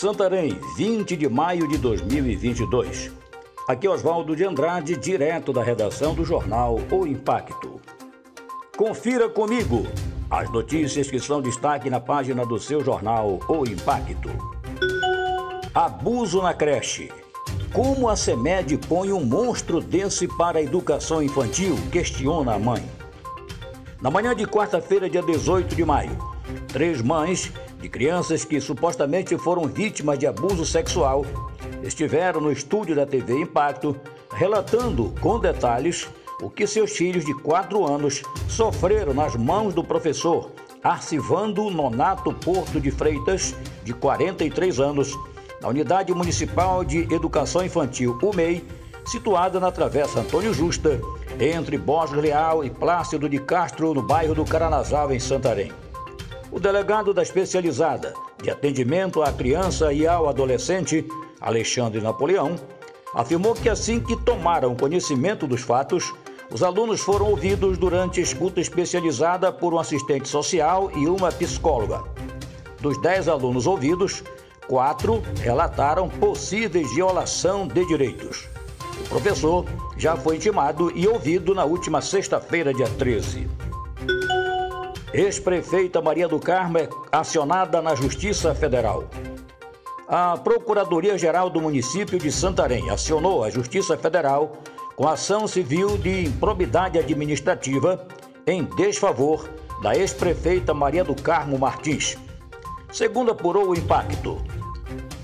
Santarém, 20 de maio de 2022. Aqui é Oswaldo de Andrade, direto da redação do jornal O Impacto. Confira comigo as notícias que são destaque na página do seu jornal O Impacto. Abuso na creche. Como a CEMED põe um monstro desse para a educação infantil? Questiona a mãe. Na manhã de quarta-feira, dia 18 de maio, três mães de crianças que supostamente foram vítimas de abuso sexual estiveram no estúdio da TV Impacto relatando com detalhes o que seus filhos de quatro anos sofreram nas mãos do professor Arcivando Nonato Porto de Freitas, de 43 anos, na Unidade Municipal de Educação Infantil, UMEI, situada na Travessa Antônio Justa, entre Borges Leal e Plácido de Castro, no bairro do Caranazal, em Santarém. O delegado da especializada de atendimento à criança e ao adolescente, Alexandre Napoleão, afirmou que assim que tomaram conhecimento dos fatos, os alunos foram ouvidos durante escuta especializada por um assistente social e uma psicóloga. Dos dez alunos ouvidos, quatro relataram possíveis violação de direitos. O professor já foi intimado e ouvido na última sexta-feira, dia 13. Ex-prefeita Maria do Carmo é acionada na Justiça Federal. A Procuradoria-Geral do município de Santarém acionou a Justiça Federal com ação civil de improbidade administrativa em desfavor da ex-prefeita Maria do Carmo Martins. Segundo apurou o impacto,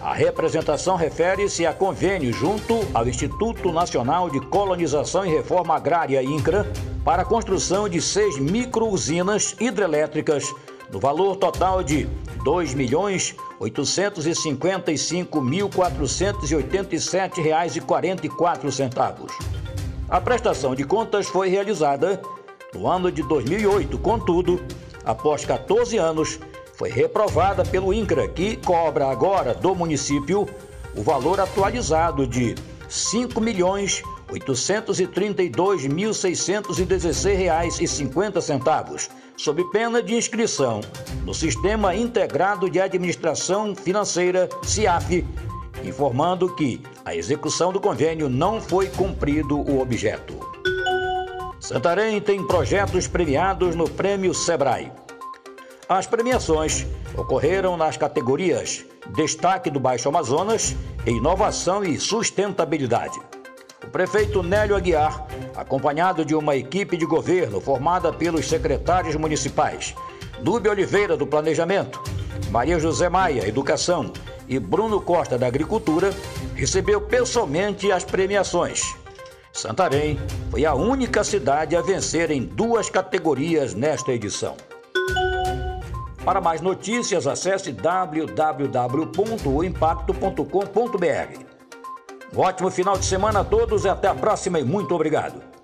a representação refere-se a convênio junto ao Instituto Nacional de Colonização e Reforma Agrária INCRA para a construção de seis micro-usinas hidrelétricas no valor total de R$ 2.855.487,44. A prestação de contas foi realizada no ano de 2008, contudo, após 14 anos, foi reprovada pelo INCRA, que cobra agora do município o valor atualizado de R$ 5 milhões 832.616,50, sob pena de inscrição no Sistema Integrado de Administração Financeira, CIAF, informando que a execução do convênio não foi cumprido o objeto. Santarém tem projetos premiados no Prêmio Sebrae. As premiações ocorreram nas categorias Destaque do Baixo Amazonas Inovação e Sustentabilidade. O prefeito Nélio Aguiar, acompanhado de uma equipe de governo formada pelos secretários municipais Núbio Oliveira, do Planejamento, Maria José Maia, Educação e Bruno Costa, da Agricultura, recebeu pessoalmente as premiações. Santarém foi a única cidade a vencer em duas categorias nesta edição. Para mais notícias, acesse www.impacto.com.br. Um ótimo final de semana a todos e até a próxima e muito obrigado.